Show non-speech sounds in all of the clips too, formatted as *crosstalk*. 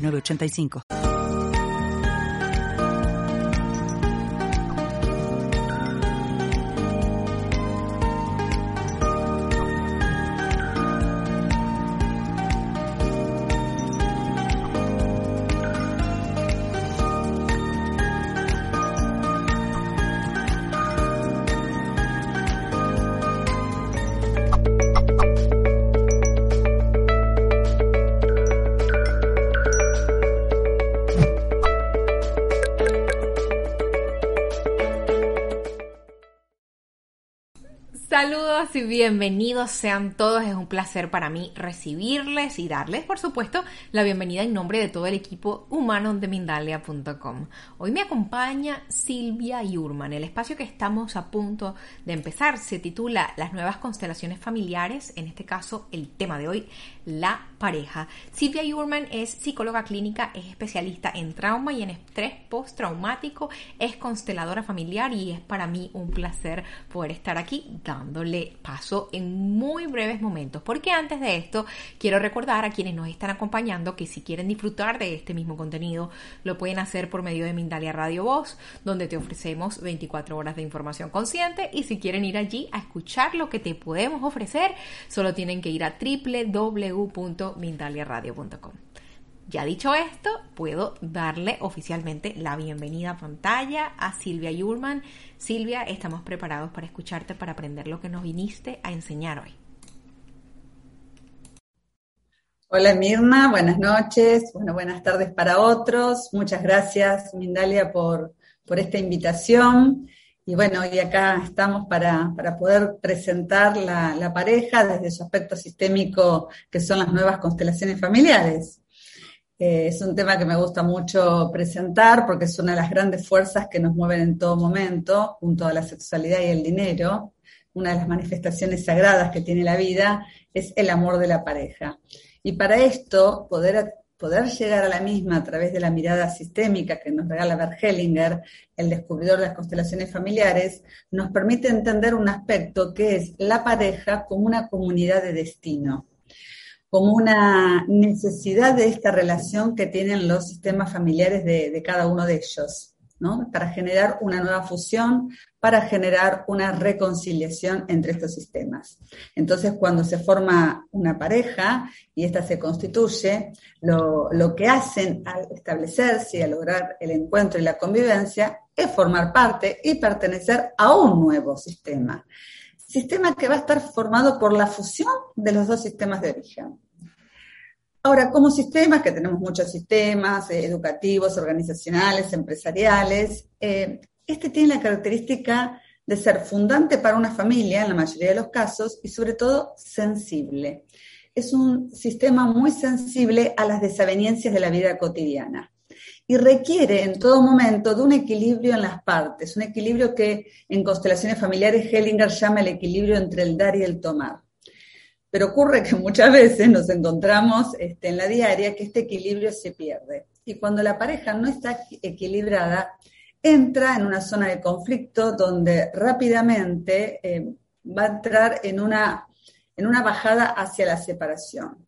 8985. 985. y bienvenidos sean todos. Es un placer para mí recibirles y darles, por supuesto, la bienvenida en nombre de todo el equipo humano de Mindalia.com. Hoy me acompaña Silvia Yurman. El espacio que estamos a punto de empezar se titula Las nuevas constelaciones familiares. En este caso, el tema de hoy, la pareja. Silvia Yurman es psicóloga clínica, es especialista en trauma y en estrés postraumático, es consteladora familiar y es para mí un placer poder estar aquí dándole paso en muy breves momentos. Porque antes de esto, quiero recordar a quienes nos están acompañando que si quieren disfrutar de este mismo contenido, lo pueden hacer por medio de Mindalia Radio Voz, donde te ofrecemos 24 horas de información consciente. Y si quieren ir allí a escuchar lo que te podemos ofrecer, solo tienen que ir a www.mindaliaradio.com. Ya dicho esto, puedo darle oficialmente la bienvenida a pantalla a Silvia Yurman. Silvia, estamos preparados para escucharte, para aprender lo que nos viniste a enseñar hoy. Hola Mirna, buenas noches, bueno, buenas tardes para otros. Muchas gracias Mindalia por, por esta invitación. Y bueno, y acá estamos para, poder presentar la, la, pareja desde su aspecto sistémico, que son las nuevas constelaciones familiares. Eh, es un tema que me gusta mucho presentar porque es una de las grandes fuerzas que nos mueven en todo momento, junto a la sexualidad y el dinero. Una de las manifestaciones sagradas que tiene la vida es el amor de la pareja. Y para esto, poder, poder llegar a la misma a través de la mirada sistémica que nos regala Bert Hellinger, el descubridor de las constelaciones familiares, nos permite entender un aspecto que es la pareja como una comunidad de destino como una necesidad de esta relación que tienen los sistemas familiares de, cada uno de ellos, ¿no? Para generar una nueva fusión, para generar una reconciliación entre estos sistemas. Entonces, cuando se forma una pareja y ésta se constituye, lo, lo que hacen al establecerse y a lograr el encuentro y la convivencia es formar parte y pertenecer a un nuevo sistema sistema que va a estar formado por la fusión de los dos sistemas de origen. Ahora, como sistemas, que tenemos muchos sistemas eh, educativos, organizacionales, empresariales, eh, este tiene la característica de ser fundante para una familia en la mayoría de los casos y sobre todo sensible. Es un sistema muy sensible a las desavenencias de la vida cotidiana y requiere en todo momento de un equilibrio en las partes, un equilibrio que en constelaciones familiares Hellinger llama el equilibrio entre el dar y el tomar. Pero ocurre que muchas veces nos encontramos este, en la diaria que este equilibrio se pierde. Y cuando la pareja no está equilibrada, entra en una zona de conflicto donde rápidamente eh, va a entrar en una, en una bajada hacia la separación.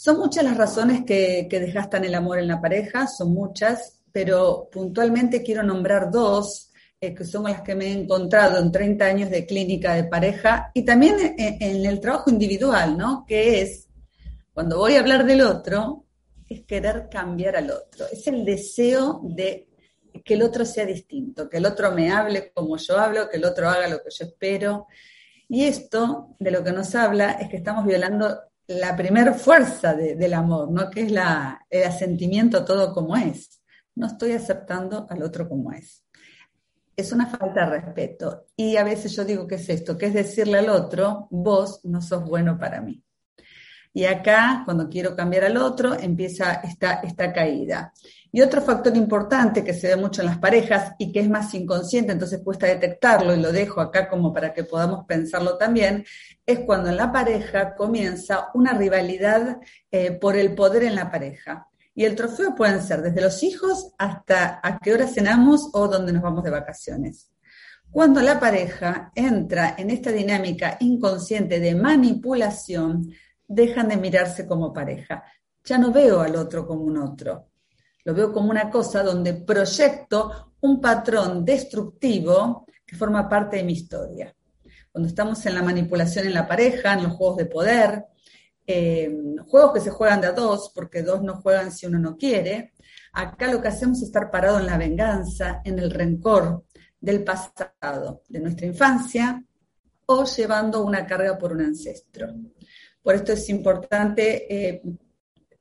Son muchas las razones que, desgastan el amor en la pareja, son muchas, pero puntualmente quiero nombrar dos, eh, que son las que me he encontrado en 30 años de clínica de pareja y también en, el trabajo individual, ¿no? Que es, cuando voy a hablar del otro, es querer cambiar al otro, es el deseo de que el otro sea distinto, que el otro me hable como yo hablo, que el otro haga lo que yo espero. Y esto de lo que nos habla es que estamos violando la primer fuerza del amor, ¿no? Que es la, el asentimiento todo como es. No estoy aceptando al otro como es. Es una falta de respeto. Y a veces yo digo, ¿qué es esto? Que es decirle al otro, vos no sos bueno para mí. Y acá, cuando quiero cambiar al otro, empieza esta, esta caída. Y otro factor importante que se ve mucho en las parejas y que es más inconsciente, entonces cuesta detectarlo y lo dejo acá como para que podamos pensarlo también, es cuando en la pareja comienza una rivalidad eh, por el poder en la pareja. Y el trofeo pueden ser desde los hijos hasta a qué hora cenamos o dónde nos vamos de vacaciones. Cuando la pareja entra en esta dinámica inconsciente de manipulación, dejan de mirarse como pareja. Ya no veo al otro como un otro. Lo veo como una cosa donde proyecto un patrón destructivo que forma parte de mi historia. Cuando estamos en la manipulación en la pareja, en los juegos de poder, eh, juegos que se juegan de a dos, porque dos no juegan si uno no quiere, acá lo que hacemos es estar parado en la venganza, en el rencor del pasado, de nuestra infancia, o llevando una carga por un ancestro. Por esto es importante eh,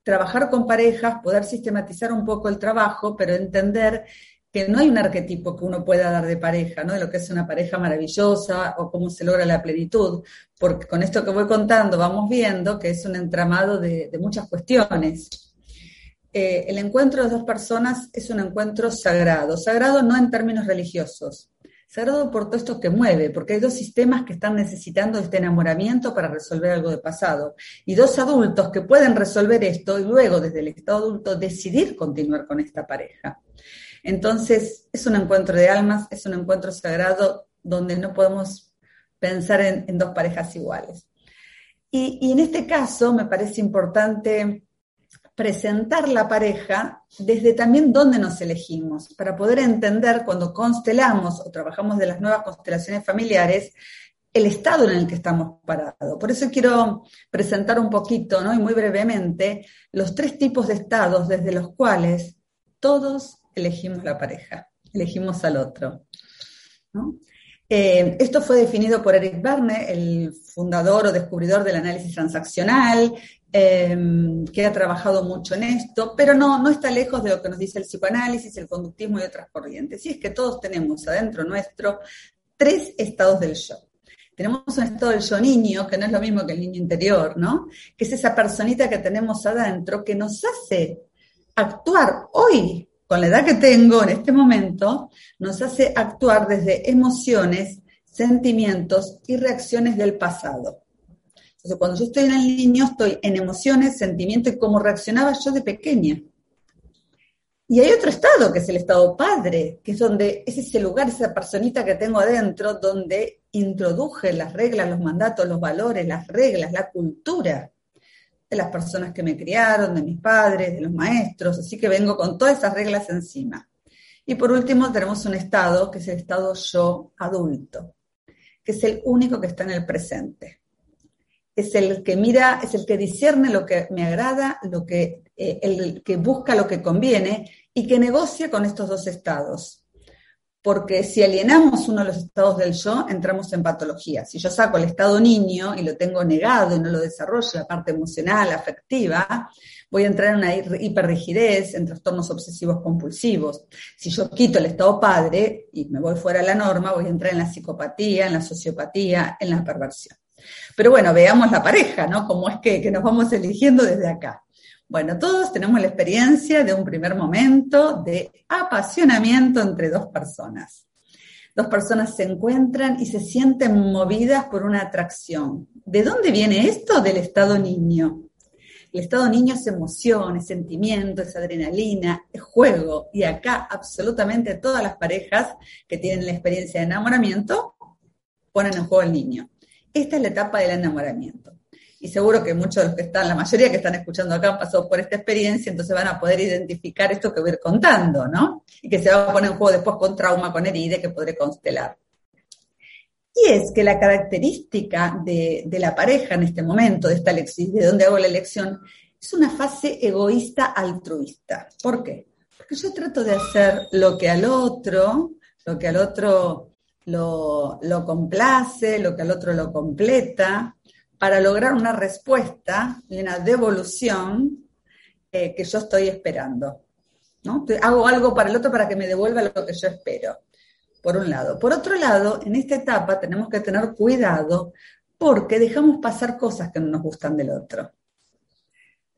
trabajar con parejas, poder sistematizar un poco el trabajo, pero entender que no hay un arquetipo que uno pueda dar de pareja, ¿no? De lo que es una pareja maravillosa o cómo se logra la plenitud, porque con esto que voy contando vamos viendo que es un entramado de, muchas cuestiones. Eh, el encuentro de dos personas es un encuentro sagrado, sagrado no en términos religiosos, Sagrado por todo esto que mueve, porque hay dos sistemas que están necesitando este enamoramiento para resolver algo de pasado. Y dos adultos que pueden resolver esto y luego, desde el estado adulto, decidir continuar con esta pareja. Entonces, es un encuentro de almas, es un encuentro sagrado donde no podemos pensar en, dos parejas iguales. y en este caso, me parece importante presentar la pareja desde también dónde nos elegimos, para poder entender cuando constelamos o trabajamos de las nuevas constelaciones familiares, el estado en el que estamos parados. Por eso quiero presentar un poquito, ¿no? y muy brevemente, los tres tipos de estados desde los cuales todos elegimos la pareja, elegimos al otro. Eh, esto fue definido por Eric Barne, el fundador o descubridor del análisis transaccional, Em, que ha trabajado mucho en esto, pero no, no está lejos de lo que nos dice el psicoanálisis, el conductismo y otras corrientes. Y es que todos tenemos adentro nuestro tres estados del yo. Tenemos un estado del yo niño, que no es lo mismo que el niño interior, ¿no? Que es esa personita que tenemos adentro que nos hace actuar hoy, con la edad que tengo en este momento, nos hace actuar desde emociones, sentimientos y reacciones del pasado. Entonces, cuando yo estoy en el niño, estoy en emociones, sentimientos y cómo reaccionaba yo de pequeña. Y hay otro estado, que es el estado padre, que es donde es ese lugar, esa personita que tengo adentro, donde introduje las reglas, los mandatos, los valores, las reglas, la cultura de las personas que me criaron, de mis padres, de los maestros, así que vengo con todas esas reglas encima. Y por último tenemos un estado, que es el estado yo adulto, que es el único que está en el presente es el que mira, es el que discierne lo que me agrada, lo que, eh, el que busca lo que conviene y que negocia con estos dos estados. Porque si alienamos uno de los estados del yo, entramos en patología. Si yo saco el estado niño y lo tengo negado y no lo desarrollo, la parte emocional, afectiva, voy a entrar en una hiperrigidez, en trastornos obsesivos compulsivos. Si yo quito el estado padre y me voy fuera de la norma, voy a entrar en la psicopatía, en la sociopatía, en la perversión. Pero bueno, veamos la pareja, ¿no? Cómo es que, nos vamos eligiendo desde acá. Bueno, todos tenemos la experiencia de un primer momento de apasionamiento entre dos personas. Dos personas se encuentran y se sienten movidas por una atracción. ¿De dónde viene esto? Del estado niño. El estado niño es emoción, es sentimiento, es adrenalina, es juego. Y acá absolutamente todas las parejas que tienen la experiencia de enamoramiento ponen en juego al niño. Esta es la etapa del enamoramiento. Y seguro que muchos de los que están, la mayoría que están escuchando acá han pasado por esta experiencia, entonces van a poder identificar esto que voy a ir contando, ¿no? Y que se va a poner en juego después con trauma, con herida, que podré constelar. Y es que la característica de, la pareja en este momento, de esta elección, de donde hago la elección, es una fase egoísta altruista. ¿Por qué? Porque yo trato de hacer lo que al otro, lo que al otro lo, complace, lo que al otro lo completa, para lograr una respuesta y una devolución eh, que yo estoy esperando. ¿no? Hago algo para el otro para que me devuelva lo que yo espero, por un lado. Por otro lado, en esta etapa tenemos que tener cuidado porque dejamos pasar cosas que no nos gustan del otro.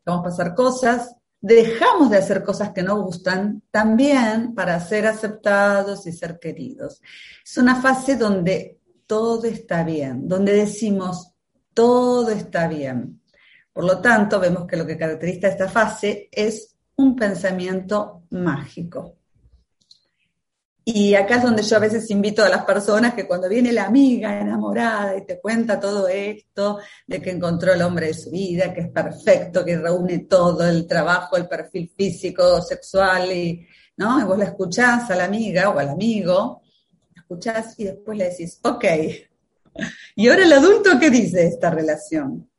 dejamos pasar cosas, dejamos de hacer cosas que no gustan también para ser aceptados y ser queridos. Es una fase donde todo está bien, donde decimos todo está bien. Por lo tanto, vemos que lo que caracteriza esta fase es un pensamiento mágico. Y acá es donde yo a veces invito a las personas que cuando viene la amiga enamorada y te cuenta todo esto, de que encontró el hombre de su vida, que es perfecto, que reúne todo, el trabajo, el perfil físico, sexual, y, ¿no? y vos la escuchás a la amiga o al amigo, la escuchás y después le decís, ok, ¿y ahora el adulto qué dice de esta relación?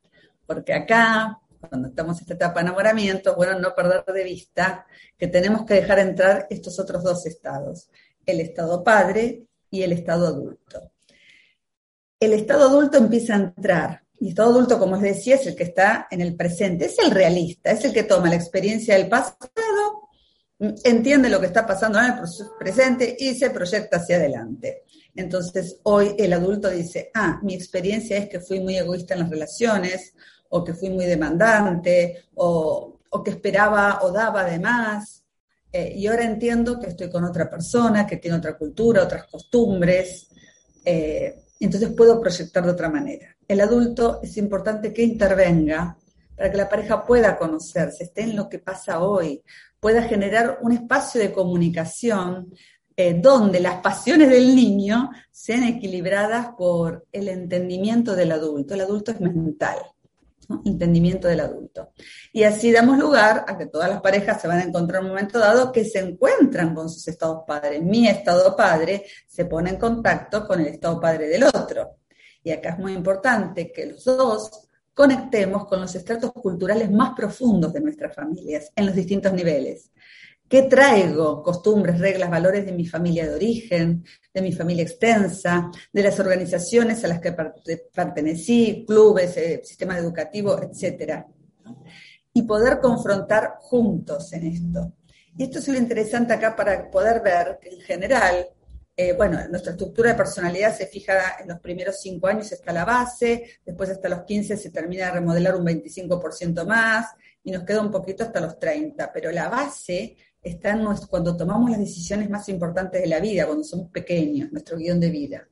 Porque acá, cuando estamos en esta etapa de enamoramiento, bueno, no perder de vista que tenemos que dejar entrar estos otros dos estados el estado padre y el estado adulto. El estado adulto empieza a entrar, y el estado adulto, como les decía, es el que está en el presente, es el realista, es el que toma la experiencia del pasado, entiende lo que está pasando en el presente y se proyecta hacia adelante. Entonces, hoy el adulto dice, ah, mi experiencia es que fui muy egoísta en las relaciones, o que fui muy demandante, o, o que esperaba o daba de más, eh, y ahora entiendo que estoy con otra persona, que tiene otra cultura, otras costumbres, eh, entonces puedo proyectar de otra manera. El adulto es importante que intervenga para que la pareja pueda conocerse, esté en lo que pasa hoy, pueda generar un espacio de comunicación eh, donde las pasiones del niño sean equilibradas por el entendimiento del adulto. El adulto es mental entendimiento del adulto. Y así damos lugar a que todas las parejas se van a encontrar en un momento dado que se encuentran con sus estados padres. Mi estado padre se pone en contacto con el estado padre del otro. Y acá es muy importante que los dos conectemos con los estratos culturales más profundos de nuestras familias en los distintos niveles. ¿Qué traigo? Costumbres, reglas, valores de mi familia de origen, de mi familia extensa, de las organizaciones a las que pertenecí, clubes, eh, sistema educativo, etcétera. Y poder confrontar juntos en esto. Y esto es lo interesante acá para poder ver que en general, eh, bueno, nuestra estructura de personalidad se fija en los primeros cinco años está la base, después hasta los 15 se termina de remodelar un 25% más y nos queda un poquito hasta los 30, pero la base está cuando tomamos las decisiones más importantes de la vida, cuando somos pequeños, nuestro guion de vida.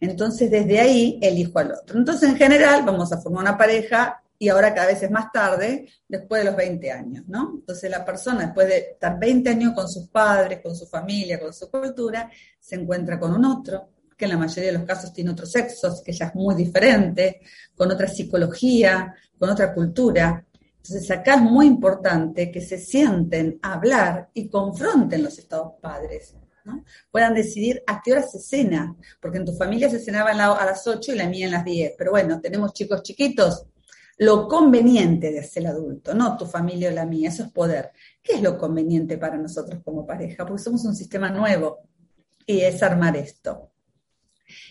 Entonces, desde ahí elijo al otro. Entonces, en general, vamos a formar una pareja y ahora cada vez es más tarde, después de los 20 años, ¿no? Entonces, la persona, después de estar 20 años con sus padres, con su familia, con su cultura, se encuentra con un otro, que en la mayoría de los casos tiene otros sexos, que ya es muy diferente, con otra psicología, con otra cultura. Entonces acá es muy importante que se sienten a hablar y confronten los estados padres. Puedan decidir a qué hora se cena, porque en tu familia se cenaba a las 8 y la mía en las 10. Pero bueno, tenemos chicos chiquitos. Lo conveniente de ser adulto, no tu familia o la mía, eso es poder. ¿Qué es lo conveniente para nosotros como pareja? Porque somos un sistema nuevo y es armar esto.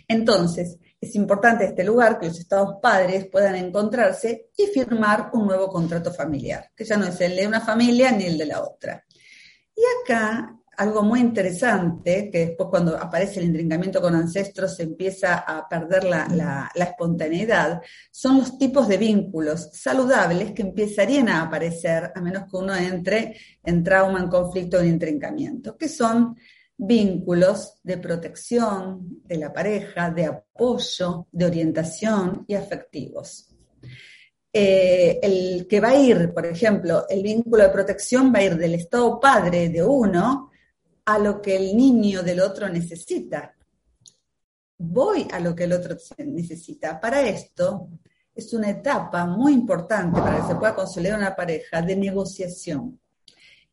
Entonces, es importante este lugar que los estados padres puedan encontrarse y firmar un nuevo contrato familiar, que ya no es el de una familia ni el de la otra. Y acá algo muy interesante, que después cuando aparece el intrincamiento con ancestros se empieza a perder la, la, espontaneidad, son los tipos de vínculos saludables que empezarían a aparecer a menos que uno entre en trauma, en conflicto, en intrincamiento, que son vínculos de protección de la pareja, de apoyo, de orientación y afectivos. Eh, el que va a ir, por ejemplo, el vínculo de protección va a ir del estado padre de uno a lo que el niño del otro necesita. Voy a lo que el otro necesita. Para esto es una etapa muy importante para que se pueda consolidar una pareja de negociación.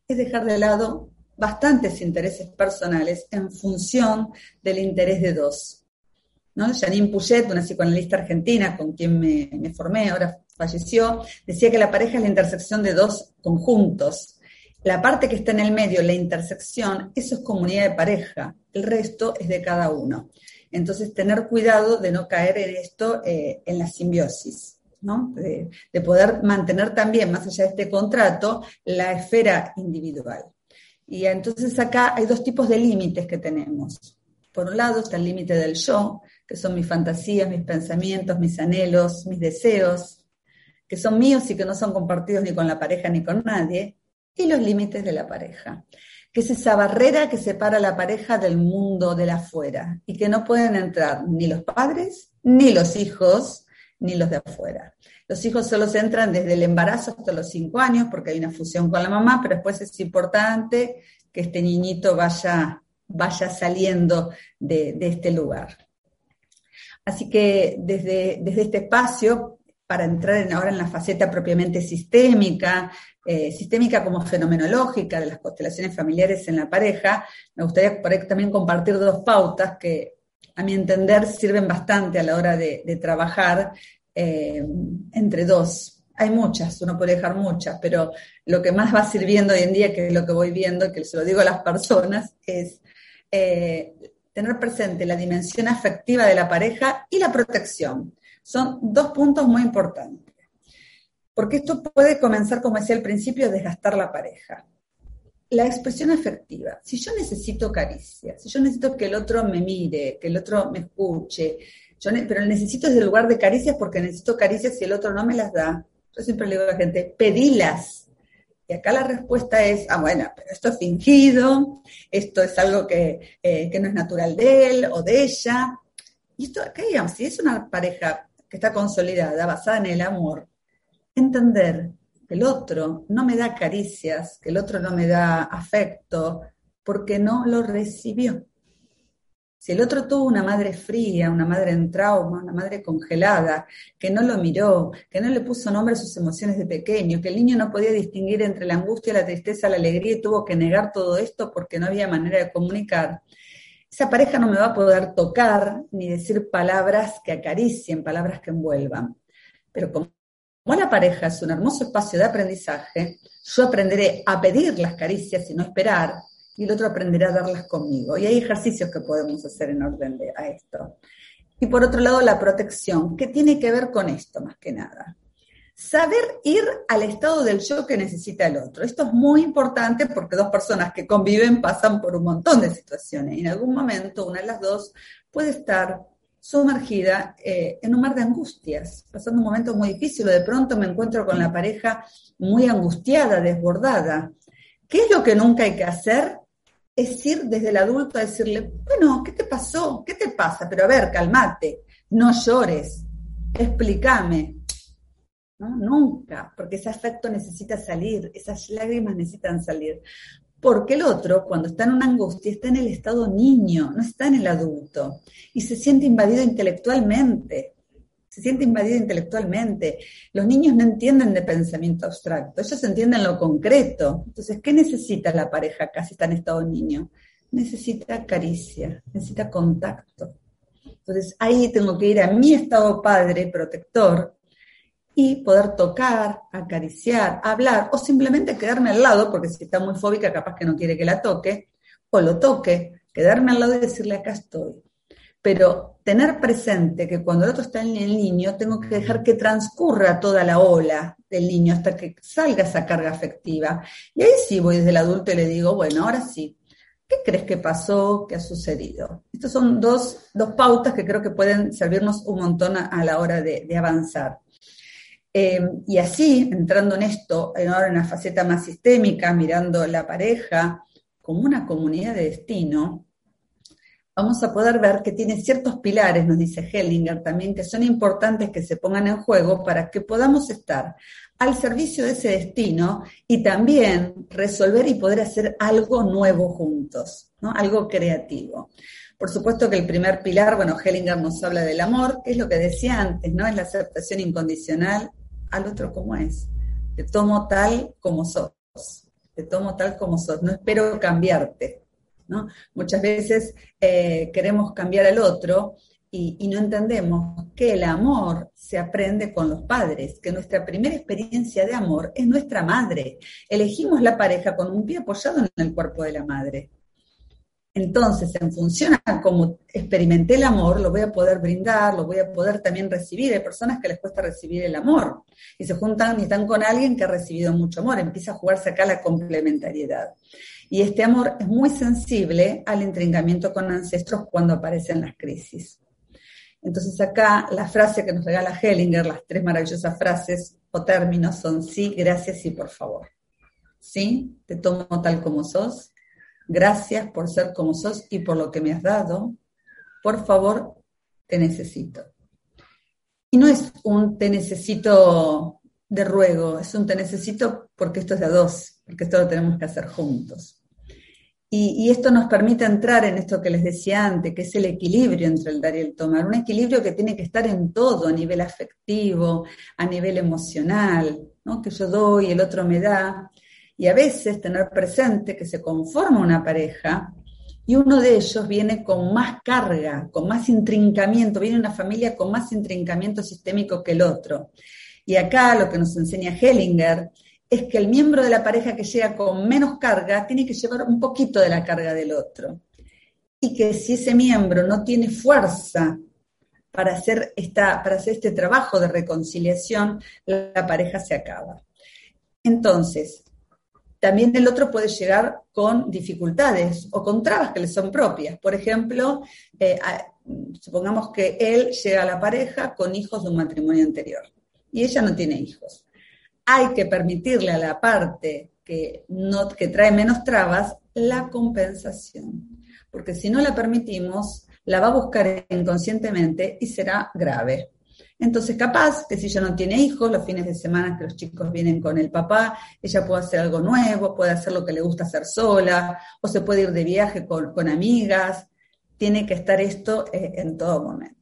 Es dejar de lado bastantes intereses personales en función del interés de dos. ¿no? Janine Puget, una psicoanalista argentina con quien me, formé, ahora falleció, decía que la pareja es la intersección de dos conjuntos. La parte que está en el medio, la intersección, eso es comunidad de pareja, el resto es de cada uno. Entonces, tener cuidado de no caer en esto, eh, en la simbiosis, ¿no? de, poder mantener también, más allá de este contrato, la esfera individual. Y entonces acá hay dos tipos de límites que tenemos. Por un lado está el límite del yo, que son mis fantasías, mis pensamientos, mis anhelos, mis deseos, que son míos y que no son compartidos ni con la pareja ni con nadie, y los límites de la pareja, que es esa barrera que separa a la pareja del mundo de la afuera y que no pueden entrar ni los padres, ni los hijos, ni los de afuera. Los hijos solo se entran desde el embarazo hasta los cinco años porque hay una fusión con la mamá, pero después es importante que este niñito vaya, vaya saliendo de, este lugar. Así que desde, desde este espacio, para entrar ahora en la faceta propiamente sistémica, eh, sistémica como fenomenológica de las constelaciones familiares en la pareja, me gustaría también compartir dos pautas que a mi entender sirven bastante a la hora de, trabajar eh, entre dos. Hay muchas, uno puede dejar muchas, pero lo que más va sirviendo hoy en día, que es lo que voy viendo, que se lo digo a las personas, es eh, tener presente la dimensión afectiva de la pareja y la protección. Son dos puntos muy importantes. Porque esto puede comenzar, como decía al principio, a desgastar la pareja. La expresión afectiva. Si yo necesito caricia, si yo necesito que el otro me mire, que el otro me escuche, yo pero necesito desde el lugar de caricias porque necesito caricias y el otro no me las da. Yo siempre le digo a la gente, pedilas. Y acá la respuesta es, ah, bueno, pero esto es fingido, esto es algo que, eh, que no es natural de él o de ella. Y esto, acá digamos, si es una pareja que está consolidada, basada en el amor, entender que el otro no me da caricias, que el otro no me da afecto, porque no lo recibió. Si el otro tuvo una madre fría, una madre en trauma, una madre congelada, que no lo miró, que no le puso nombre a sus emociones de pequeño, que el niño no podía distinguir entre la angustia, la tristeza, la alegría y tuvo que negar todo esto porque no había manera de comunicar, esa pareja no me va a poder tocar ni decir palabras que acaricien, palabras que envuelvan. Pero como la pareja es un hermoso espacio de aprendizaje, yo aprenderé a pedir las caricias y no esperar, y el otro aprenderá a darlas conmigo. Y hay ejercicios que podemos hacer en orden de, a esto. Y por otro lado, la protección. ¿Qué tiene que ver con esto más que nada? Saber ir al estado del yo que necesita el otro. Esto es muy importante porque dos personas que conviven pasan por un montón de situaciones y en algún momento una de las dos puede estar sumergida eh, en un mar de angustias, pasando un momento muy difícil, de pronto me encuentro con la pareja muy angustiada, desbordada. ¿Qué es lo que nunca hay que hacer? Es ir desde el adulto a decirle, bueno, ¿qué te pasó? ¿Qué te pasa? Pero a ver, calmate, no llores, explícame. ¿No? Nunca, porque ese afecto necesita salir, esas lágrimas necesitan salir. Porque el otro, cuando está en una angustia, está en el estado niño, no está en el adulto. Y se siente invadido intelectualmente. Se siente invadido intelectualmente. Los niños no entienden de pensamiento abstracto, ellos entienden lo concreto. Entonces, ¿qué necesita la pareja acá si está en estado niño? Necesita caricia, necesita contacto. Entonces, ahí tengo que ir a mi estado padre, protector, y poder tocar, acariciar, hablar o simplemente quedarme al lado, porque si está muy fóbica capaz que no quiere que la toque, o lo toque, quedarme al lado y decirle acá estoy. Pero tener presente que cuando el otro está en el niño, tengo que dejar que transcurra toda la ola del niño hasta que salga esa carga afectiva. Y ahí sí voy desde el adulto y le digo, bueno, ahora sí, ¿qué crees que pasó? ¿Qué ha sucedido? Estas son dos, pautas que creo que pueden servirnos un montón a, la hora de avanzar. Eh, y así, entrando en esto, ahora en una faceta más sistémica, mirando la pareja como una comunidad de destino, vamos a poder ver que tiene ciertos pilares, nos dice Hellinger también, que son importantes que se pongan en juego para que podamos estar al servicio de ese destino y también resolver y poder hacer algo nuevo juntos, ¿no? algo creativo. Por supuesto que el primer pilar, bueno, Hellinger nos habla del amor, que es lo que decía antes, ¿no? Es la aceptación incondicional al otro como es. Te tomo tal como sos. Te tomo tal como sos. No espero cambiarte. Muchas veces eh, queremos cambiar al otro y, y, no entendemos que el amor se aprende con los padres, que nuestra primera experiencia de amor es nuestra madre. Elegimos la pareja con un pie apoyado en el cuerpo de la madre. Entonces, en función a cómo experimenté el amor, lo voy a poder brindar, lo voy a poder también recibir. Hay personas que les cuesta recibir el amor y se juntan y están con alguien que ha recibido mucho amor. Empieza a jugarse acá la complementariedad. Y este amor es muy sensible al intrincamiento con ancestros cuando aparecen las crisis. Entonces acá la frase que nos regala Hellinger, las tres maravillosas frases o términos son sí, gracias y por favor. Sí, te tomo tal como sos. Gracias por ser como sos y por lo que me has dado. Por favor, te necesito. Y no es un te necesito de ruego, es un te necesito porque esto es de a dos, porque esto lo tenemos que hacer juntos. Y, esto nos permite entrar en esto que les decía antes, que es el equilibrio entre el dar y el tomar, un equilibrio que tiene que estar en todo, a nivel afectivo, a nivel emocional, que yo doy, el otro me da, y a veces tener presente que se conforma una pareja y uno de ellos viene con más carga, con más intrincamiento, viene una familia con más intrincamiento sistémico que el otro. Y acá lo que nos enseña Hellinger es que el miembro de la pareja que llega con menos carga tiene que llevar un poquito de la carga del otro. Y que si ese miembro no tiene fuerza para hacer, esta, para hacer este trabajo de reconciliación, la pareja se acaba. Entonces, también el otro puede llegar con dificultades o con trabas que le son propias. Por ejemplo, eh, supongamos que él llega a la pareja con hijos de un matrimonio anterior y ella no tiene hijos hay que permitirle a la parte que, no, que trae menos trabas la compensación, porque si no la permitimos, la va a buscar inconscientemente y será grave. Entonces, capaz que si ella no tiene hijos, los fines de semana que los chicos vienen con el papá, ella puede hacer algo nuevo, puede hacer lo que le gusta hacer sola, o se puede ir de viaje con, con amigas. Tiene que estar esto eh, en todo momento.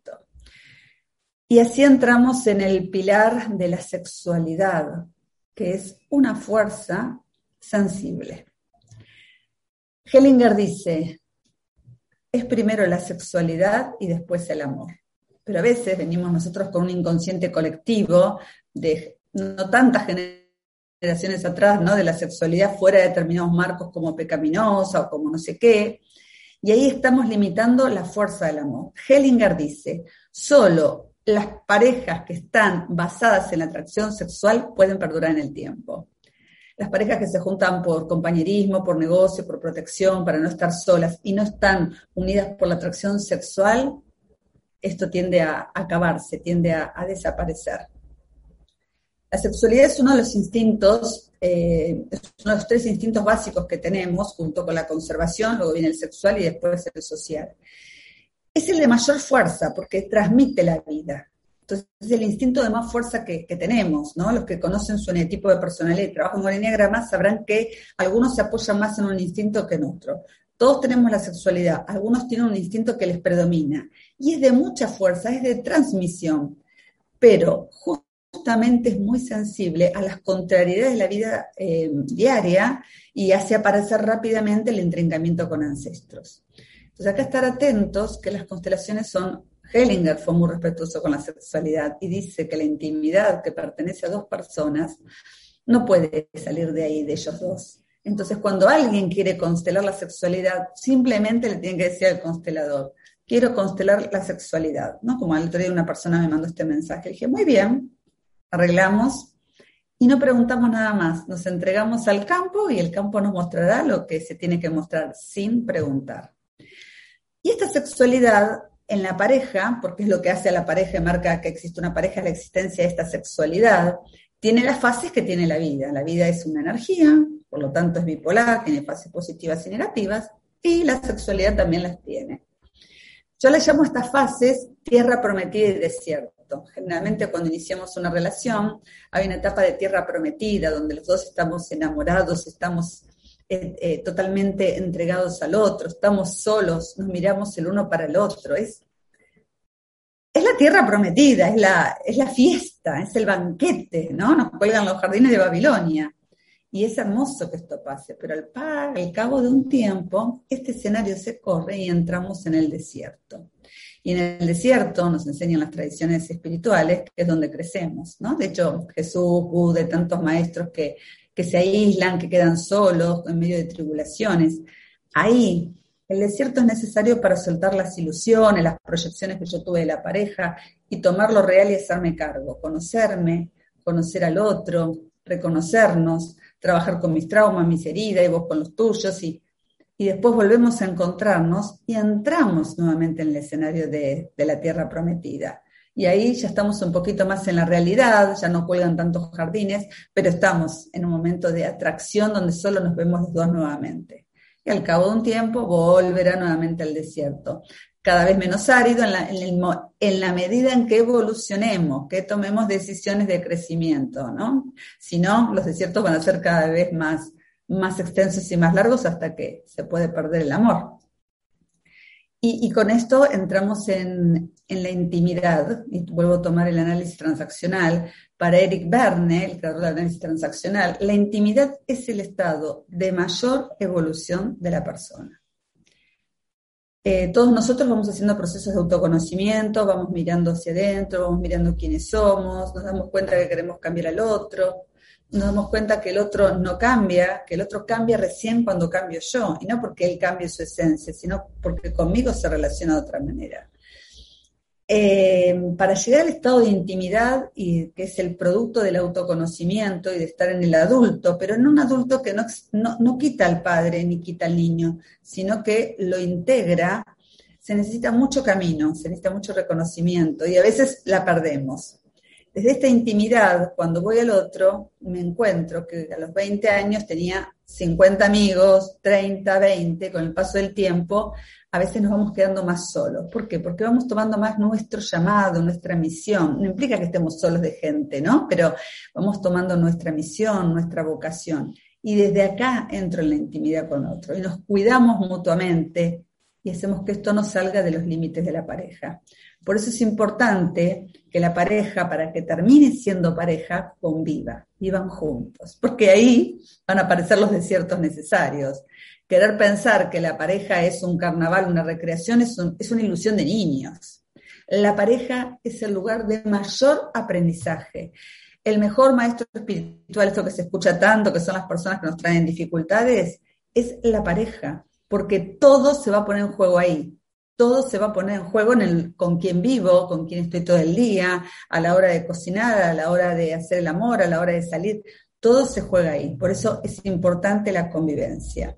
Y así entramos en el pilar de la sexualidad, que es una fuerza sensible. Hellinger dice, es primero la sexualidad y después el amor. Pero a veces venimos nosotros con un inconsciente colectivo de no tantas generaciones atrás, ¿no? De la sexualidad fuera de determinados marcos como pecaminosa o como no sé qué. Y ahí estamos limitando la fuerza del amor. Hellinger dice, solo las parejas que están basadas en la atracción sexual pueden perdurar en el tiempo. Las parejas que se juntan por compañerismo, por negocio, por protección, para no estar solas y no están unidas por la atracción sexual, esto tiende a acabarse, tiende a, desaparecer. La sexualidad es uno de los instintos, eh, es uno de los tres instintos básicos que tenemos, junto con la conservación, luego viene el sexual y después el social es el de mayor fuerza porque transmite la vida. Entonces, es el instinto de más fuerza que, tenemos, ¿no? Los que conocen su tipo de personalidad y trabajan con enneagrama sabrán que algunos se apoyan más en un instinto que en otro. Todos tenemos la sexualidad, algunos tienen un instinto que les predomina y es de mucha fuerza, es de transmisión, pero justamente es muy sensible a las contrariedades de la vida eh, diaria y hace aparecer rápidamente el intrincamiento con ancestros. Entonces acá estar atentos que las constelaciones son, Hellinger fue muy respetuoso con la sexualidad y dice que la intimidad que pertenece a dos personas no puede salir de ahí, de ellos dos. Entonces cuando alguien quiere constelar la sexualidad, simplemente le tiene que decir al constelador, quiero constelar la sexualidad, ¿no? Como el otro día una persona me mandó este mensaje, dije, muy bien, arreglamos y no preguntamos nada más, nos entregamos al campo y el campo nos mostrará lo que se tiene que mostrar sin preguntar. Y esta sexualidad en la pareja, porque es lo que hace a la pareja, marca que existe una pareja, la existencia de esta sexualidad, tiene las fases que tiene la vida. La vida es una energía, por lo tanto es bipolar, tiene fases positivas y negativas, y la sexualidad también las tiene. Yo le llamo a estas fases tierra prometida y desierto. Generalmente cuando iniciamos una relación hay una etapa de tierra prometida donde los dos estamos enamorados, estamos eh, eh, totalmente entregados al otro, estamos solos, nos miramos el uno para el otro. Es, es la tierra prometida, es la, es la fiesta, es el banquete, ¿no? Nos cuelgan los jardines de Babilonia. Y es hermoso que esto pase, pero al, cabo de un tiempo, este escenario se corre y entramos en el desierto. Y en el desierto nos enseñan las tradiciones espirituales, que es donde crecemos, ¿no? De hecho, Jesús, Buda, tantos maestros que que se aíslan, que quedan solos en medio de tribulaciones. Ahí, el desierto es necesario para soltar las ilusiones, las proyecciones que yo tuve de la pareja y tomar lo real y hacerme cargo, conocerme, conocer al otro, reconocernos, trabajar con mis traumas, mis heridas y vos con los tuyos y y después volvemos a encontrarnos y entramos nuevamente en el escenario de, de la tierra prometida. Y ahí ya estamos un poquito más en la realidad, ya no cuelgan tantos jardines, pero estamos en un momento de atracción donde solo nos vemos los dos nuevamente. Y al cabo de un tiempo volverá nuevamente al desierto cada vez menos árido en la, medida en que evolucionemos, que tomemos decisiones de crecimiento, ¿no? Si no, los desiertos van a ser cada vez más, más extensos y más largos hasta que se puede perder el amor. Y, con esto entramos en, la intimidad, y vuelvo a tomar el análisis transaccional. Para Eric Berne, el creador del análisis transaccional, la intimidad es el estado de mayor evolución de la persona. Eh, todos nosotros vamos haciendo procesos de autoconocimiento, vamos mirando hacia adentro, vamos mirando quiénes somos, nos damos cuenta que queremos cambiar al otro, nos damos cuenta que el otro no cambia, que el otro cambia recién cuando cambio yo, y no porque él cambie su esencia, sino porque conmigo se relaciona de otra manera. Eh, para llegar al estado de intimidad, y que es el producto del autoconocimiento y de estar en el adulto, pero en un adulto que no, no, quita al padre ni quita al niño, sino que lo integra, se necesita mucho camino, se necesita mucho reconocimiento y a veces la perdemos. Desde esta intimidad, cuando voy al otro, me encuentro que a los 20 años tenía 50 amigos, 30, 20, con el paso del tiempo, a veces nos vamos quedando más solos. ¿Por qué? Porque vamos tomando más nuestro llamado, nuestra misión. No implica que estemos solos de gente, ¿no? Pero vamos tomando nuestra misión, nuestra vocación. Y desde acá entro en la intimidad con otro y nos cuidamos mutuamente y hacemos que esto no salga de los límites de la pareja. Por eso es importante que la pareja, para que termine siendo pareja, conviva, vivan juntos, porque ahí van a aparecer los desiertos necesarios querer pensar que la pareja es un carnaval, una recreación, es, una ilusión de niños. La pareja es el lugar de mayor aprendizaje. El mejor maestro espiritual, esto que se escucha tanto, que son las personas que nos traen dificultades, es la pareja, porque todo se va a poner en juego ahí. Todo se va a poner en juego en el, con quién vivo, con quién estoy todo el día, a la hora de cocinar, a la hora de hacer el amor, a la hora de salir. Todo se juega ahí. Por eso es importante la convivencia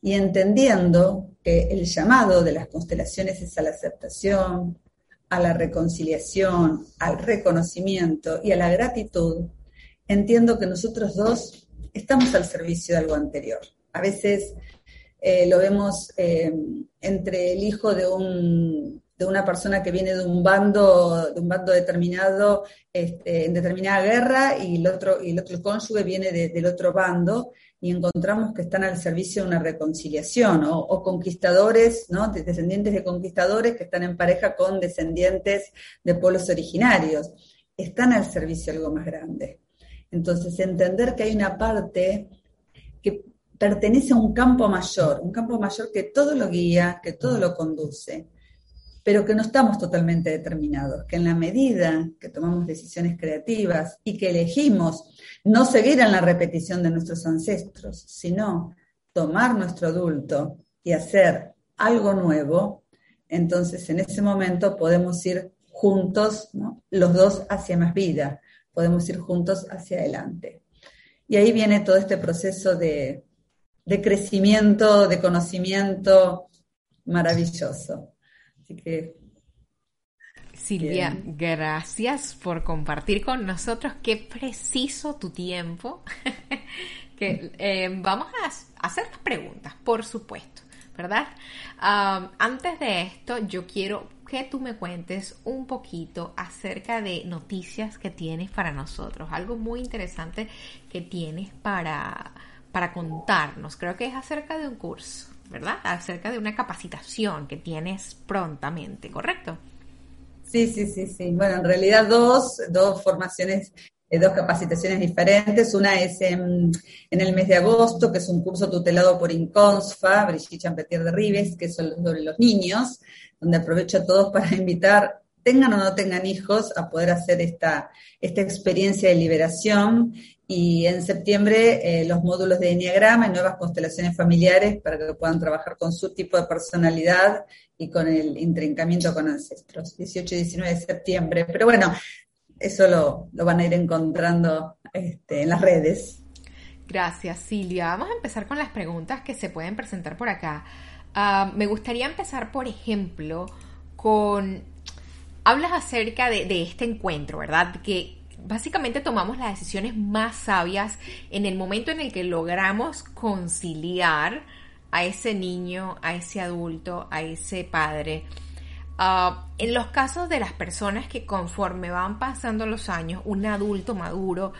y entendiendo que el llamado de las constelaciones es a la aceptación, a la reconciliación, al reconocimiento y a la gratitud, entiendo que nosotros dos estamos al servicio de algo anterior. A veces eh, lo vemos eh, entre el hijo de, un, de una persona que viene de un bando, de un bando determinado, este, en determinada guerra, y el otro, y el otro cónyuge viene del otro bando, y encontramos que están al servicio de una reconciliación, o, conquistadores, ¿no? descendientes de conquistadores que están en pareja con descendientes de pueblos originarios. Están al servicio de algo más grande. Entonces, entender que hay una parte que pertenece a un campo mayor, un campo mayor que todo lo guía, que todo lo conduce, pero que no estamos totalmente determinados, que en la medida que tomamos decisiones creativas y que elegimos no seguir en la repetición de nuestros ancestros, sino tomar nuestro adulto y hacer algo nuevo, entonces en ese momento podemos ir juntos, los dos hacia más vida, podemos ir juntos hacia adelante. Y ahí viene todo este proceso de, crecimiento, de conocimiento maravilloso. Así que Silvia, gracias por compartir con nosotros. Qué preciso tu tiempo. *laughs* que eh, vamos a hacer las preguntas, por supuesto, ¿verdad? antes de esto, yo quiero que tú me cuentes un poquito acerca de noticias que tienes para nosotros, algo muy interesante que tienes para, para contarnos. Creo que es acerca de un curso, ¿verdad? Acerca de una capacitación que tienes prontamente, ¿correcto? Sí, sí, sí, sí. Bueno, en realidad dos, dos formaciones, eh, dos capacitaciones diferentes. Una es en, el mes de agosto, que es un curso tutelado por Inconsfa, Brigitte Champetier de Rives, que es sobre los niños, donde aprovecho a todos para invitar, tengan o no tengan hijos, a poder hacer esta, esta experiencia de liberación y en septiembre eh, los módulos de Enneagrama y nuevas constelaciones familiares para que puedan trabajar con su tipo de personalidad y con el intrincamiento con ancestros, 18 y 19 de septiembre. Pero bueno, eso lo, van a ir encontrando este, en las redes. Gracias, Silvia. Vamos a empezar con las preguntas que se pueden presentar por acá. Ah, me gustaría empezar, por ejemplo, con... Hablas acerca de, de este encuentro, ¿verdad? Que básicamente tomamos las decisiones más sabias en el momento en el que logramos conciliar a ese niño, a ese adulto, a ese padre. Ah, en los casos de las personas que conforme van pasando los años, un adulto maduro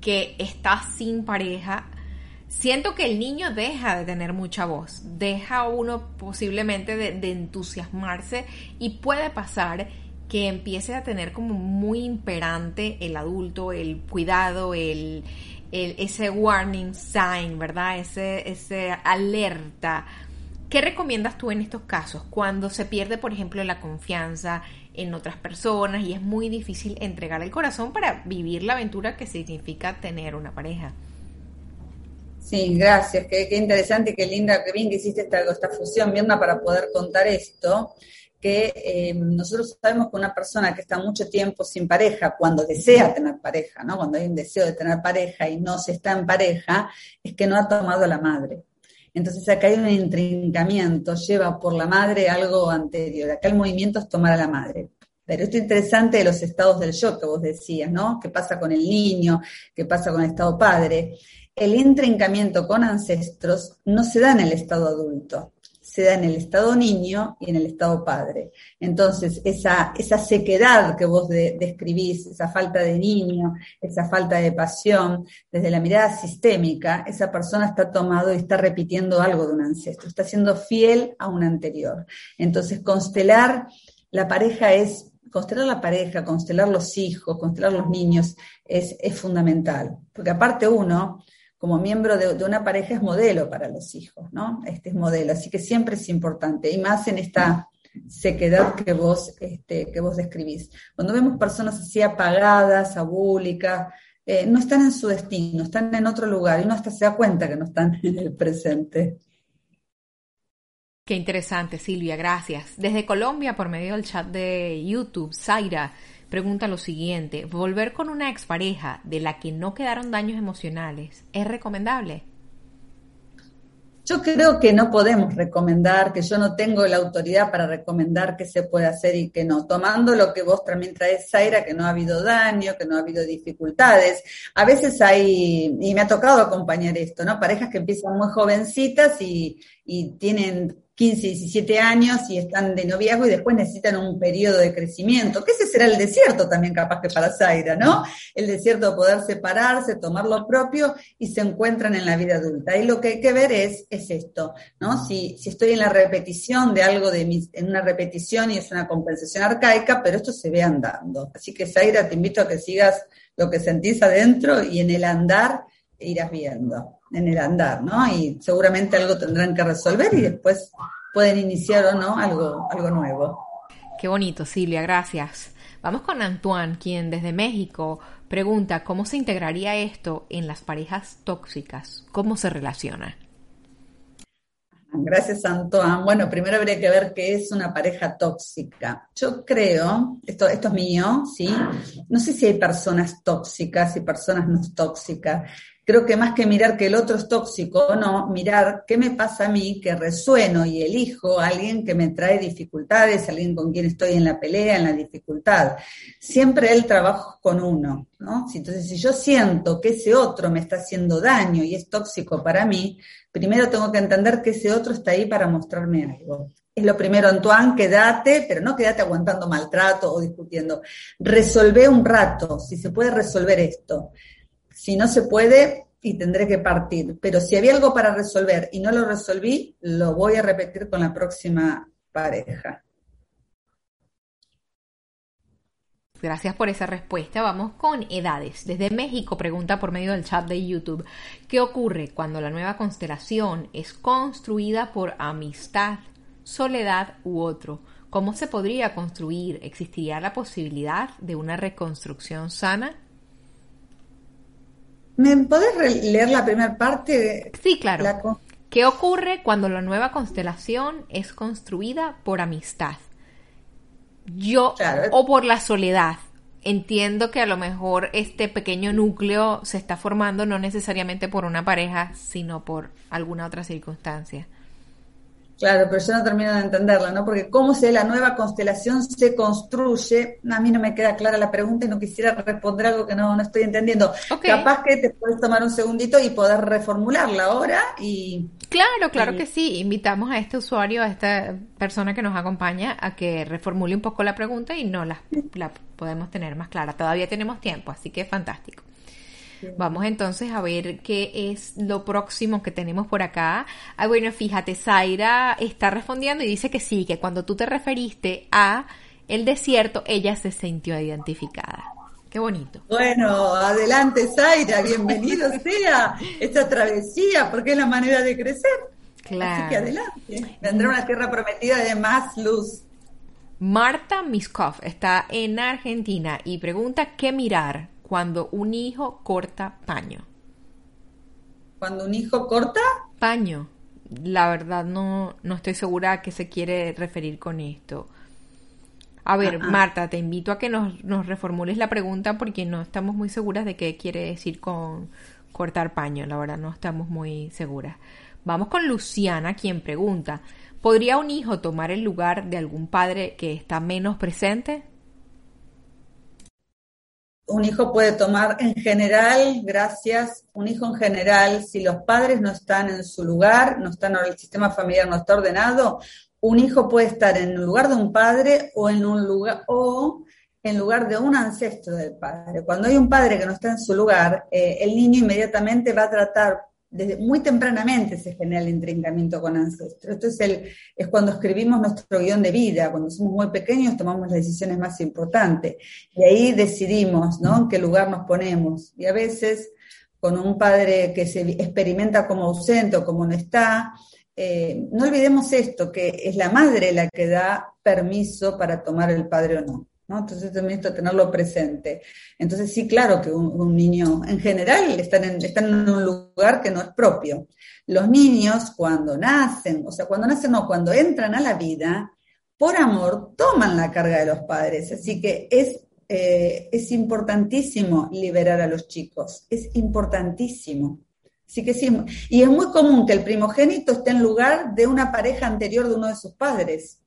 que está sin pareja, siento que el niño deja de tener mucha voz, deja uno posiblemente de, entusiasmarse y puede pasar que empiece a tener como muy imperante el adulto, el cuidado, el, ese warning sign, ¿verdad? Ese, ese alerta ¿Qué recomiendas tú en estos casos? Cuando se pierde, por ejemplo, la confianza en otras personas y es muy difícil entregar el corazón para vivir la aventura que significa tener una pareja. Sí, gracias. Qué, interesante, qué linda, qué bien que hiciste esta, esta fusión, Mirna, para poder contar esto que eh, nosotros sabemos que una persona que está mucho tiempo sin pareja, cuando desea tener pareja, ¿no? cuando hay un deseo de tener pareja y no se está en pareja, es que no ha tomado la madre. Entonces acá hay un intrincamiento, lleva por la madre algo anterior. Acá el movimiento es tomar a la madre. Pero esto interesante de los estados del shock que vos decías, ¿no? ¿Qué pasa con el niño? ¿Qué pasa con el estado padre? El intrincamiento con ancestros no se da en el estado adulto se da en el estado niño y en el estado padre. Entonces, esa, esa sequedad que vos describís, esa falta de niño, esa falta de pasión, desde la mirada sistémica, esa persona está tomado y está repitiendo algo de un ancestro, está siendo fiel a un anterior. Entonces, constelar la pareja es constelar la pareja, constelar los hijos, constelar los niños es, es fundamental. Porque aparte uno, como miembro de, una pareja es modelo para los hijos, ¿no? Este es modelo, así que siempre es importante, y más en esta sequedad que vos, este, que vos describís. Cuando vemos personas así apagadas, abúlicas, eh, no están en su destino, están en otro lugar, y uno hasta se da cuenta que no están *laughs* en el presente. Qué interesante, Silvia, gracias. Desde Colombia, por medio del chat de YouTube, Zaira pregunta lo siguiente, ¿volver con una expareja de la que no quedaron daños emocionales es recomendable? Yo creo que no podemos recomendar, que yo no tengo la autoridad para recomendar qué se puede hacer y qué no, tomando lo que vos también traes, Zaira, que no ha habido daño, que no ha habido dificultades. A veces hay, y me ha tocado acompañar esto, ¿no? Parejas que empiezan muy jovencitas y, y tienen 15, 17 años y están de noviazgo y después necesitan un periodo de crecimiento, que ese será el desierto también capaz que para Zaira, ¿no? El desierto de poder separarse, tomar lo propio y se encuentran en la vida adulta. Y lo que hay que ver es, es esto, ¿no? Si, si estoy en la repetición de algo de mis, en una repetición y es una compensación arcaica, pero esto se ve andando. Así que Zaira, te invito a que sigas lo que sentís adentro y en el andar irás viendo en el andar, ¿no? Y seguramente algo tendrán que resolver y después pueden iniciar o no algo, algo nuevo. Qué bonito, Silvia, gracias. Vamos con Antoine, quien desde México pregunta cómo se integraría esto en las parejas tóxicas, cómo se relaciona. Gracias, Antoine. Bueno, primero habría que ver qué es una pareja tóxica. Yo creo, esto, esto es mío, ¿sí? No sé si hay personas tóxicas y personas no tóxicas creo que más que mirar que el otro es tóxico o no, mirar qué me pasa a mí que resueno y elijo a alguien que me trae dificultades, alguien con quien estoy en la pelea, en la dificultad. Siempre el trabajo con uno, ¿no? Entonces, si yo siento que ese otro me está haciendo daño y es tóxico para mí, primero tengo que entender que ese otro está ahí para mostrarme algo. Es lo primero, Antoine, quédate, pero no quédate aguantando maltrato o discutiendo. Resolvé un rato, si se puede resolver esto si no se puede, y tendré que partir. Pero si había algo para resolver y no lo resolví, lo voy a repetir con la próxima pareja. Gracias por esa respuesta. Vamos con edades. Desde México pregunta por medio del chat de YouTube, ¿qué ocurre cuando la nueva constelación es construida por amistad, soledad u otro? ¿Cómo se podría construir? ¿Existiría la posibilidad de una reconstrucción sana? ¿Me podés leer la primera parte? Sí, claro. ¿Qué ocurre cuando la nueva constelación es construida por amistad? Yo o por la soledad. entiendo que a lo mejor este pequeño núcleo se está formando no necesariamente por una pareja, sino por alguna otra circunstancia. Claro, pero yo no termino de entenderla, ¿no? Porque cómo se la nueva constelación se construye, a mí no me queda clara la pregunta y no quisiera responder algo que no, no estoy entendiendo. Capaz que te puedes tomar un segundito y poder reformularla ahora y... Claro, claro que sí. Invitamos a este usuario, a esta persona que nos acompaña, a que reformule un poco la pregunta y no la, la podemos tener más clara. Todavía tenemos tiempo, así que fantástico. Vamos entonces a ver qué es lo próximo que tenemos por acá. Ah, bueno, fíjate, Zaira está respondiendo y dice que sí, que cuando tú te referiste a el desierto, ella se sintió identificada. Qué bonito. Bueno, adelante Zaira, bienvenido *laughs* sea esta travesía, porque es la manera de crecer. Claro. Así que adelante. Vendrá una tierra prometida de más luz. Marta Miskov está en Argentina y pregunta qué mirar cuando un hijo corta paño. ¿Cuando un hijo corta? Paño. La verdad no, no estoy segura a qué se quiere referir con esto. A ver, ah, ah. Marta, te invito a que nos, nos reformules la pregunta porque no estamos muy seguras de qué quiere decir con cortar paño. La verdad no estamos muy seguras. Vamos con Luciana, quien pregunta, ¿podría un hijo tomar el lugar de algún padre que está menos presente? Un hijo puede tomar en general, gracias, un hijo en general, si los padres no están en su lugar, no están, el sistema familiar no está ordenado, un hijo puede estar en lugar de un padre o en un lugar, o en lugar de un ancestro del padre. Cuando hay un padre que no está en su lugar, eh, el niño inmediatamente va a tratar desde muy tempranamente se genera el intrincamiento con ancestros. Esto es, el, es cuando escribimos nuestro guion de vida, cuando somos muy pequeños tomamos las decisiones más importantes y ahí decidimos ¿no? en qué lugar nos ponemos. Y a veces con un padre que se experimenta como ausente o como no está, eh, no olvidemos esto, que es la madre la que da permiso para tomar el padre o no. Entonces también esto tenerlo presente. Entonces sí, claro que un, niño en general están en, están en un lugar que no es propio. Los niños cuando nacen, o sea, cuando nacen no, cuando entran a la vida, por amor toman la carga de los padres. Así que es, eh, es importantísimo liberar a los chicos, es importantísimo. Así que sí, y es muy común que el primogénito esté en lugar de una pareja anterior de uno de sus padres.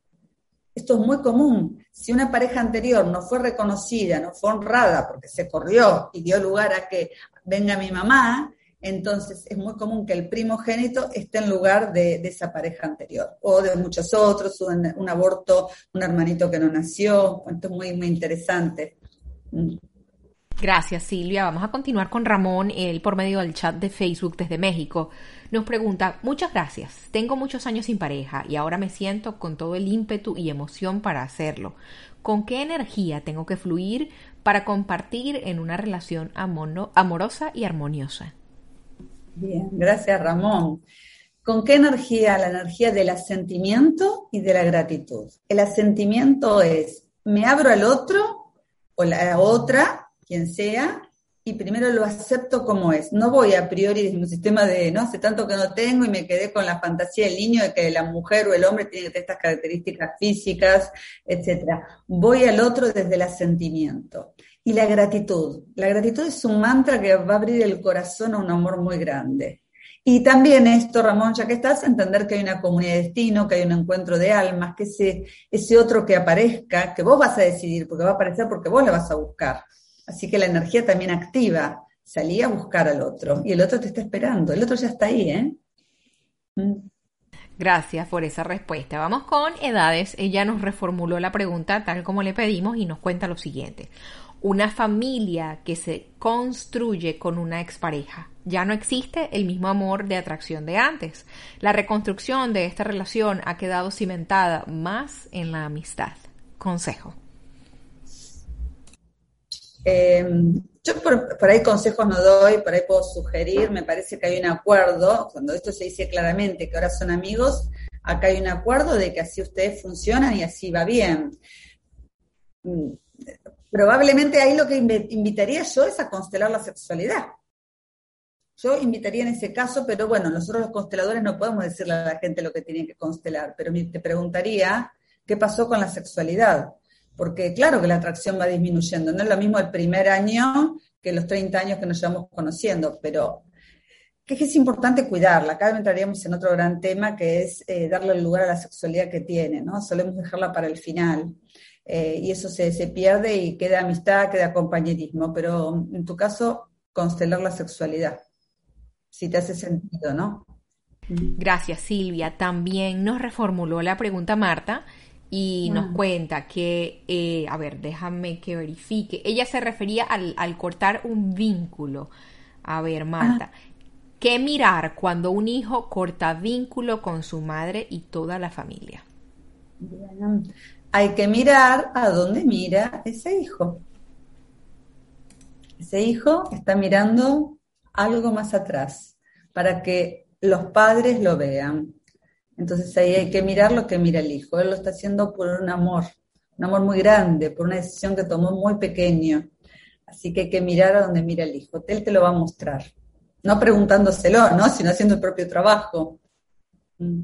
Esto es muy común. Si una pareja anterior no fue reconocida, no fue honrada porque se corrió y dio lugar a que venga mi mamá, entonces es muy común que el primogénito esté en lugar de, esa pareja anterior o de muchos otros, un, un, aborto, un hermanito que no nació. Esto es muy, muy interesante. Gracias, Silvia. Vamos a continuar con Ramón, él por medio del chat de Facebook desde México. Nos pregunta, muchas gracias. Tengo muchos años sin pareja y ahora me siento con todo el ímpetu y emoción para hacerlo. ¿Con qué energía tengo que fluir para compartir en una relación amorosa y armoniosa? Bien, gracias Ramón. ¿Con qué energía? La energía del asentimiento y de la gratitud. El asentimiento es, me abro al otro o la otra quien sea, y primero lo acepto como es. No voy a priori desde un sistema de, no, hace tanto que no tengo y me quedé con la fantasía del niño de que la mujer o el hombre tiene que tener estas características físicas, etc. Voy al otro desde el asentimiento. Y la gratitud. La gratitud es un mantra que va a abrir el corazón a un amor muy grande. Y también esto, Ramón, ya que estás, entender que hay una comunidad de destino, que hay un encuentro de almas, que ese, ese otro que aparezca, que vos vas a decidir, porque va a aparecer porque vos la vas a buscar Así que la energía también activa. Salí a buscar al otro y el otro te está esperando. El otro ya está ahí, ¿eh? Mm. Gracias por esa respuesta. Vamos con edades. Ella nos reformuló la pregunta tal como le pedimos y nos cuenta lo siguiente. Una familia que se construye con una expareja. Ya no existe el mismo amor de atracción de antes. La reconstrucción de esta relación ha quedado cimentada más en la amistad. Consejo. Em, yo por, ahí consejos no doy, por ahí puedo sugerir, me parece que hay un acuerdo, cuando esto se dice claramente que ahora son amigos, acá hay un acuerdo de que así ustedes funcionan y así va bien. Mm, probablemente ahí lo que invitaría yo es a constelar la sexualidad. Yo invitaría en ese caso, pero bueno, nosotros los consteladores no podemos decirle a la gente lo que tiene que constelar, pero te preguntaría qué pasó con la sexualidad porque claro que la atracción va disminuyendo, no es lo mismo el primer año que los 30 años que nos llevamos conociendo, pero que es importante cuidarla. Acá entraríamos en otro gran tema que es eh, darle el lugar a la sexualidad que tiene, ¿no? Solemos dejarla para el final. Eh, y eso se, se, pierde y queda amistad, queda compañerismo, pero en tu caso, constelar la sexualidad, si te hace sentido, ¿no? Gracias, Silvia. También nos reformuló la pregunta Marta y nos cuenta que, eh, a ver, déjame que verifique. Ella se refería al, al cortar un vínculo. A ver, Marta, ah. ¿qué mirar cuando un hijo corta vínculo con su madre y toda la familia? Hay que mirar a dónde mira ese hijo. Ese hijo está mirando algo más atrás para que los padres lo vean. Entonces ahí hay que mirar lo que mira el hijo. Él lo está haciendo por un amor, un amor muy grande, por una decisión que tomó muy pequeño. Así que hay que mirar a donde mira el hijo. Él te lo va a mostrar. No preguntándoselo, ¿no? sino haciendo el propio trabajo. Mm.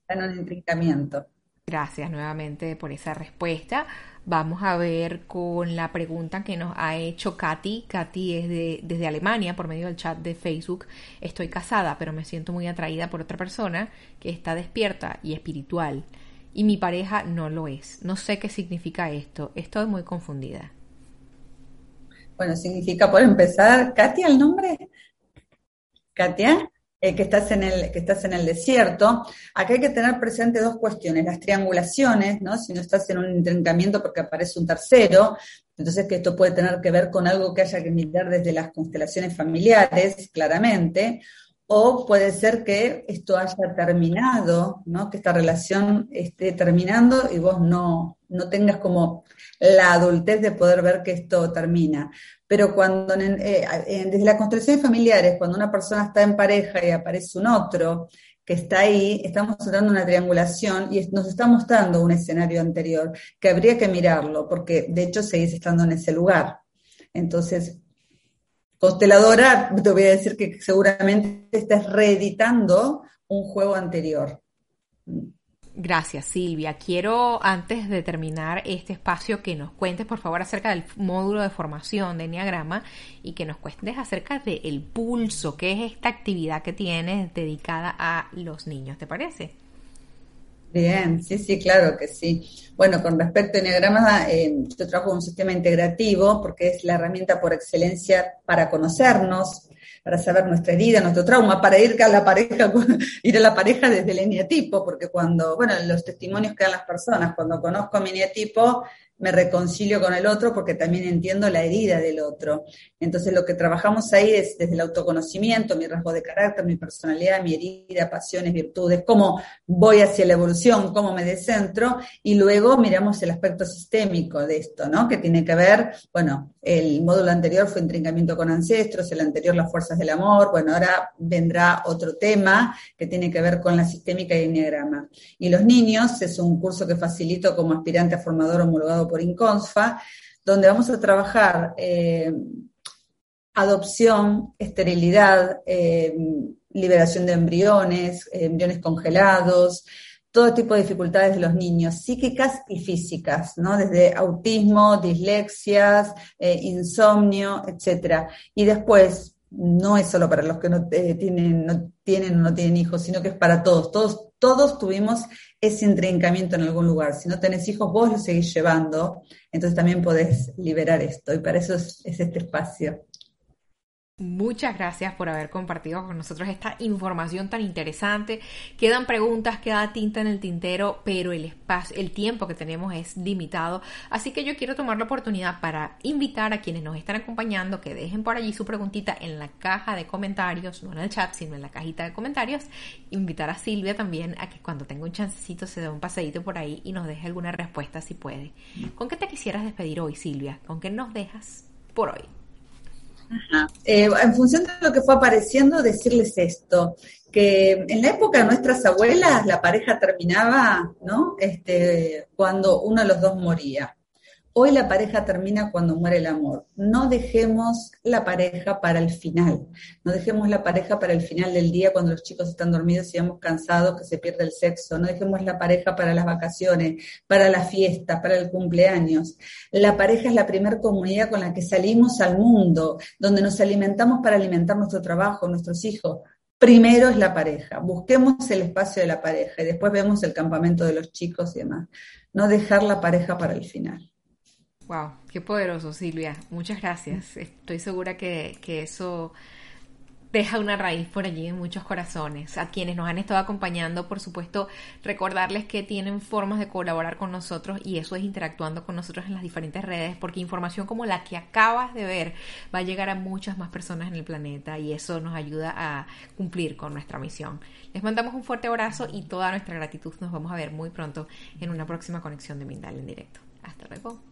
Está en un intrincamiento. Gracias nuevamente por esa respuesta. Vamos a ver con la pregunta que nos ha hecho Katy. Katy es de, desde Alemania por medio del chat de Facebook. Estoy casada, pero me siento muy atraída por otra persona que está despierta y espiritual. Y mi pareja no lo es. No sé qué significa esto. Estoy muy confundida. Bueno, significa por empezar, Katia, el nombre. Katia, eh, que, estás en el, que estás en el desierto. Acá hay que tener presente dos cuestiones, las triangulaciones, ¿no? Si no estás en un intrincamiento porque aparece un tercero, entonces que esto puede tener que ver con algo que haya que mirar desde las constelaciones familiares, claramente, o puede ser que esto haya terminado, ¿no? Que esta relación esté terminando y vos no, no tengas como la adultez de poder ver que esto termina. Pero cuando eh, desde las constelaciones familiares, cuando una persona está en pareja y aparece un otro que está ahí, estamos dando una triangulación y nos está mostrando un escenario anterior que habría que mirarlo, porque de hecho seguís estando en ese lugar. Entonces, consteladora, te voy a decir que seguramente estás reeditando un juego anterior. Gracias, Silvia. Quiero, antes de terminar este espacio, que nos cuentes, por favor, acerca del módulo de formación de Enneagrama y que nos cuentes acerca del pulso, que es esta actividad que tienes dedicada a los niños. ¿Te parece? Bien, sí, sí, claro que sí. Bueno, con respecto a Enneagrama, eh, yo trabajo un sistema integrativo porque es la herramienta por excelencia para conocernos, para saber nuestra herida, nuestro trauma, para ir a la pareja, *laughs* ir a la pareja desde el eneatipo, porque cuando, bueno, los testimonios que dan las personas, cuando conozco mi eneatipo, me reconcilio con el otro porque también entiendo la herida del otro. Entonces lo que trabajamos ahí es desde el autoconocimiento, mi rasgo de carácter, mi personalidad, mi herida, pasiones, virtudes, cómo voy hacia la evolución, cómo me descentro, y luego miramos el aspecto sistémico de esto, ¿no? Que tiene que ver, bueno, el módulo anterior fue intrincamiento con ancestros, el anterior las fuerzas del amor, bueno, ahora vendrá otro tema que tiene que ver con la sistémica y el enneagrama. Y los niños es un curso que facilito como aspirante a formador homologado por INCONSFA, donde vamos a trabajar eh, adopción, esterilidad, eh, liberación de embriones, embriones congelados, todo tipo de dificultades de los niños, psíquicas y físicas, ¿no? Desde autismo, dislexias, eh, insomnio, etcétera. Y después, no es solo para los que no tienen, no tienen o no tienen hijos, sino que es para todos. Todos, todos tuvimos ese intrincamiento en algún lugar. Si no tenés hijos, vos lo seguís llevando, entonces también podés liberar esto. Y para eso es, este espacio. Muchas gracias por haber compartido con nosotros esta información tan interesante. Quedan preguntas, queda tinta en el tintero, pero el espacio, el tiempo que tenemos es limitado. Así que yo quiero tomar la oportunidad para invitar a quienes nos están acompañando que dejen por allí su preguntita en la caja de comentarios, no en el chat, sino en la cajita de comentarios. Invitar a Silvia también a que cuando tenga un chancecito se dé un paseíto por ahí y nos deje alguna respuesta si puede. ¿Con qué te quisieras despedir hoy, Silvia? ¿Con qué nos dejas por hoy? Eh, en función de lo que fue apareciendo, decirles esto, que en la época de nuestras abuelas la pareja terminaba, ¿no? Este, cuando uno de los dos moría. Hoy la pareja termina cuando muere el amor. No dejemos la pareja para el final. No dejemos la pareja para el final del día cuando los chicos están dormidos y hemos cansados, que se pierde el sexo. No dejemos la pareja para las vacaciones, para la fiesta, para el cumpleaños. La pareja es la primera comunidad con la que salimos al mundo, donde nos alimentamos para alimentar nuestro trabajo, nuestros hijos. Primero es la pareja. Busquemos el espacio de la pareja y después vemos el campamento de los chicos y demás. No dejar la pareja para el final. Wow, qué poderoso, Silvia. Muchas gracias. Estoy segura que, eso deja una raíz por allí en muchos corazones. A quienes nos han estado acompañando, por supuesto, recordarles que tienen formas de colaborar con nosotros y eso es interactuando con nosotros en las diferentes redes, porque información como la que acabas de ver va a llegar a muchas más personas en el planeta y eso nos ayuda a cumplir con nuestra misión. Les mandamos un fuerte abrazo y toda nuestra gratitud. Nos vamos a ver muy pronto en una próxima conexión de Mindal en directo. Hasta luego.